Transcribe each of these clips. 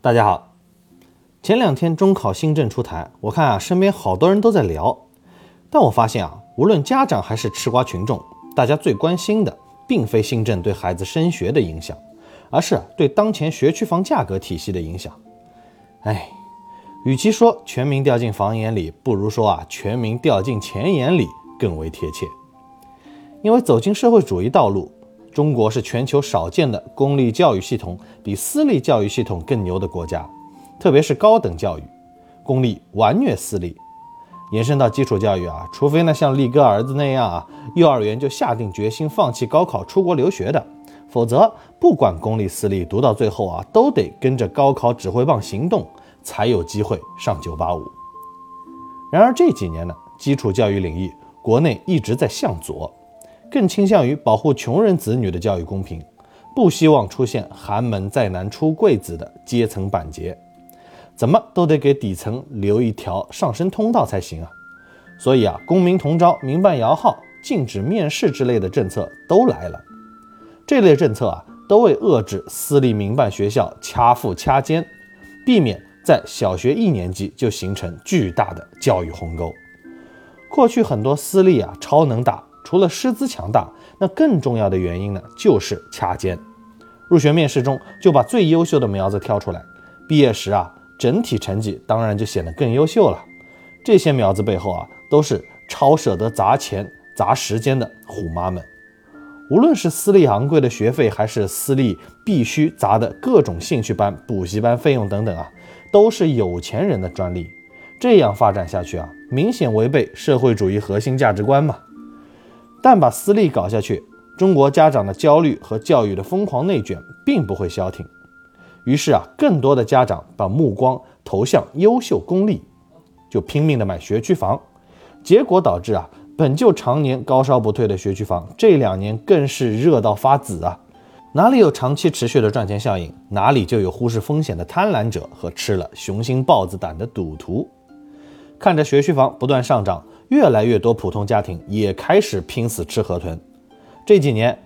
大家好，前两天中考新政出台，我看啊，身边好多人都在聊，但我发现啊，无论家长还是吃瓜群众，大家最关心的并非新政对孩子升学的影响，而是对当前学区房价格体系的影响。哎，与其说全民掉进房眼里，不如说啊，全民掉进钱眼里更为贴切。因为走进社会主义道路。中国是全球少见的公立教育系统比私立教育系统更牛的国家，特别是高等教育，公立完虐私立，延伸到基础教育啊，除非呢像力哥儿子那样啊，幼儿园就下定决心放弃高考出国留学的，否则不管公立私立，读到最后啊，都得跟着高考指挥棒行动，才有机会上九八五。然而这几年呢，基础教育领域国内一直在向左。更倾向于保护穷人子女的教育公平，不希望出现寒门再难出贵子的阶层板结，怎么都得给底层留一条上升通道才行啊！所以啊，公民同招、民办摇号、禁止面试之类的政策都来了。这类政策啊，都为遏制私立民办学校掐富掐尖，避免在小学一年级就形成巨大的教育鸿沟。过去很多私立啊，超能打。除了师资强大，那更重要的原因呢，就是掐尖。入学面试中就把最优秀的苗子挑出来，毕业时啊，整体成绩当然就显得更优秀了。这些苗子背后啊，都是超舍得砸钱砸时间的虎妈们。无论是私立昂贵的学费，还是私立必须砸的各种兴趣班、补习班费用等等啊，都是有钱人的专利。这样发展下去啊，明显违背社会主义核心价值观嘛。但把私立搞下去，中国家长的焦虑和教育的疯狂内卷并不会消停。于是啊，更多的家长把目光投向优秀公立，就拼命的买学区房。结果导致啊，本就常年高烧不退的学区房，这两年更是热到发紫啊！哪里有长期持续的赚钱效应，哪里就有忽视风险的贪婪者和吃了雄心豹子胆的赌徒。看着学区房不断上涨。越来越多普通家庭也开始拼死吃河豚。这几年，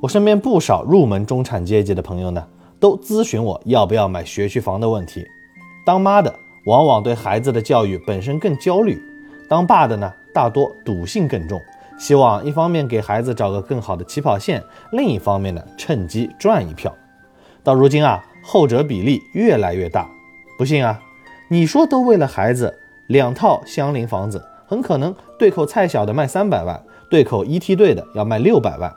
我身边不少入门中产阶级的朋友呢，都咨询我要不要买学区房的问题。当妈的往往对孩子的教育本身更焦虑，当爸的呢，大多赌性更重，希望一方面给孩子找个更好的起跑线，另一方面呢，趁机赚一票。到如今啊，后者比例越来越大。不信啊，你说都为了孩子，两套相邻房子。很可能对口菜小的卖三百万，对口一梯队的要卖六百万。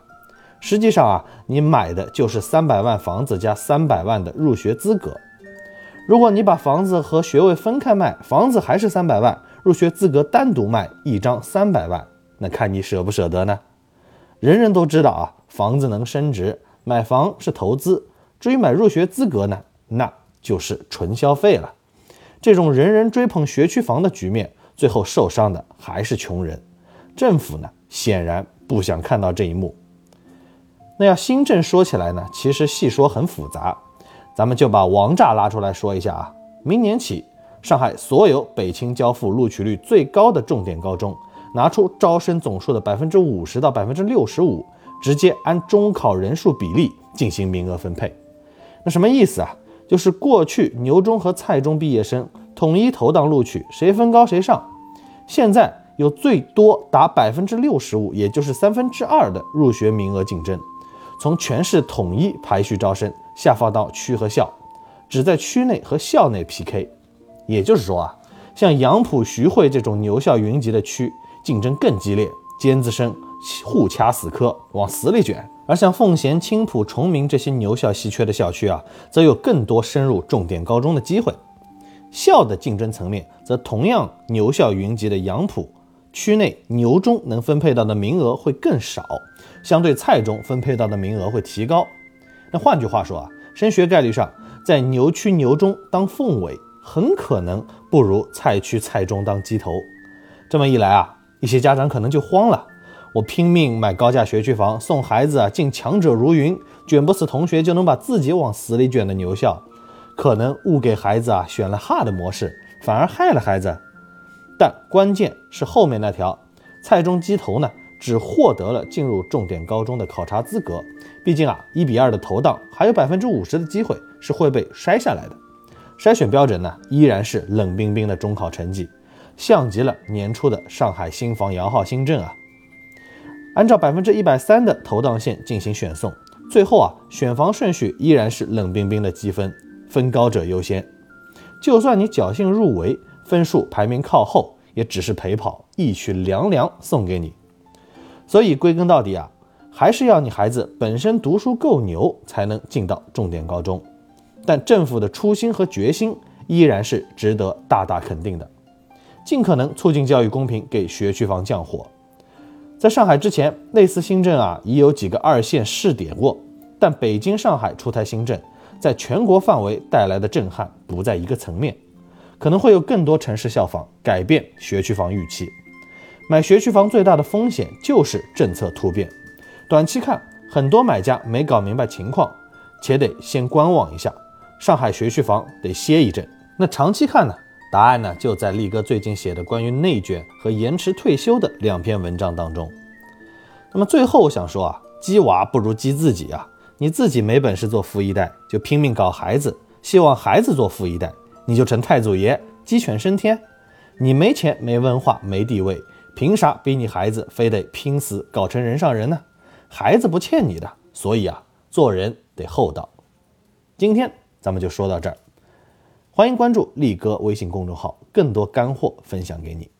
实际上啊，你买的就是三百万房子加三百万的入学资格。如果你把房子和学位分开卖，房子还是三百万，入学资格单独卖一张三百万，那看你舍不舍得呢？人人都知道啊，房子能升值，买房是投资。至于买入学资格呢，那就是纯消费了。这种人人追捧学区房的局面。最后受伤的还是穷人，政府呢显然不想看到这一幕。那要新政说起来呢，其实细说很复杂，咱们就把王炸拉出来说一下啊。明年起，上海所有北清交付录取率最高的重点高中，拿出招生总数的百分之五十到百分之六十五，直接按中考人数比例进行名额分配。那什么意思啊？就是过去牛中和蔡中毕业生。统一投档录取，谁分高谁上。现在有最多达百分之六十五，也就是三分之二的入学名额竞争，从全市统一排序招生下放到区和校，只在区内和校内 PK。也就是说啊，像杨浦、徐汇这种牛校云集的区，竞争更激烈，尖子生互掐死磕，往死里卷；而像奉贤、青浦、崇明这些牛校稀缺的校区啊，则有更多升入重点高中的机会。校的竞争层面，则同样牛校云集的杨浦区内，牛中能分配到的名额会更少，相对菜中分配到的名额会提高。那换句话说啊，升学概率上，在牛区牛中当凤尾，很可能不如菜区菜中当鸡头。这么一来啊，一些家长可能就慌了：我拼命买高价学区房，送孩子啊进强者如云，卷不死同学就能把自己往死里卷的牛校。可能误给孩子啊选了 hard 模式，反而害了孩子。但关键是后面那条蔡中鸡头呢，只获得了进入重点高中的考察资格。毕竟啊，一比二的投档，还有百分之五十的机会是会被筛下来的。筛选标准呢依然是冷冰冰的中考成绩，像极了年初的上海新房摇号新政啊。按照百分之一百三的投档线进行选送，最后啊选房顺序依然是冷冰冰的积分，分高者优先。就算你侥幸入围，分数排名靠后，也只是陪跑，一曲凉凉送给你。所以归根到底啊，还是要你孩子本身读书够牛，才能进到重点高中。但政府的初心和决心依然是值得大大肯定的，尽可能促进教育公平，给学区房降火。在上海之前，类似新政啊已有几个二线试点过，但北京、上海出台新政，在全国范围带来的震撼不在一个层面，可能会有更多城市效仿，改变学区房预期。买学区房最大的风险就是政策突变，短期看很多买家没搞明白情况，且得先观望一下。上海学区房得歇一阵，那长期看呢？答案呢就在力哥最近写的关于内卷和延迟退休的两篇文章当中。那么最后我想说啊，鸡娃不如鸡自己啊！你自己没本事做富一代，就拼命搞孩子，希望孩子做富一代，你就成太祖爷，鸡犬升天。你没钱、没文化、没地位，凭啥逼你孩子非得拼死搞成人上人呢？孩子不欠你的，所以啊，做人得厚道。今天。咱们就说到这儿，欢迎关注力哥微信公众号，更多干货分享给你。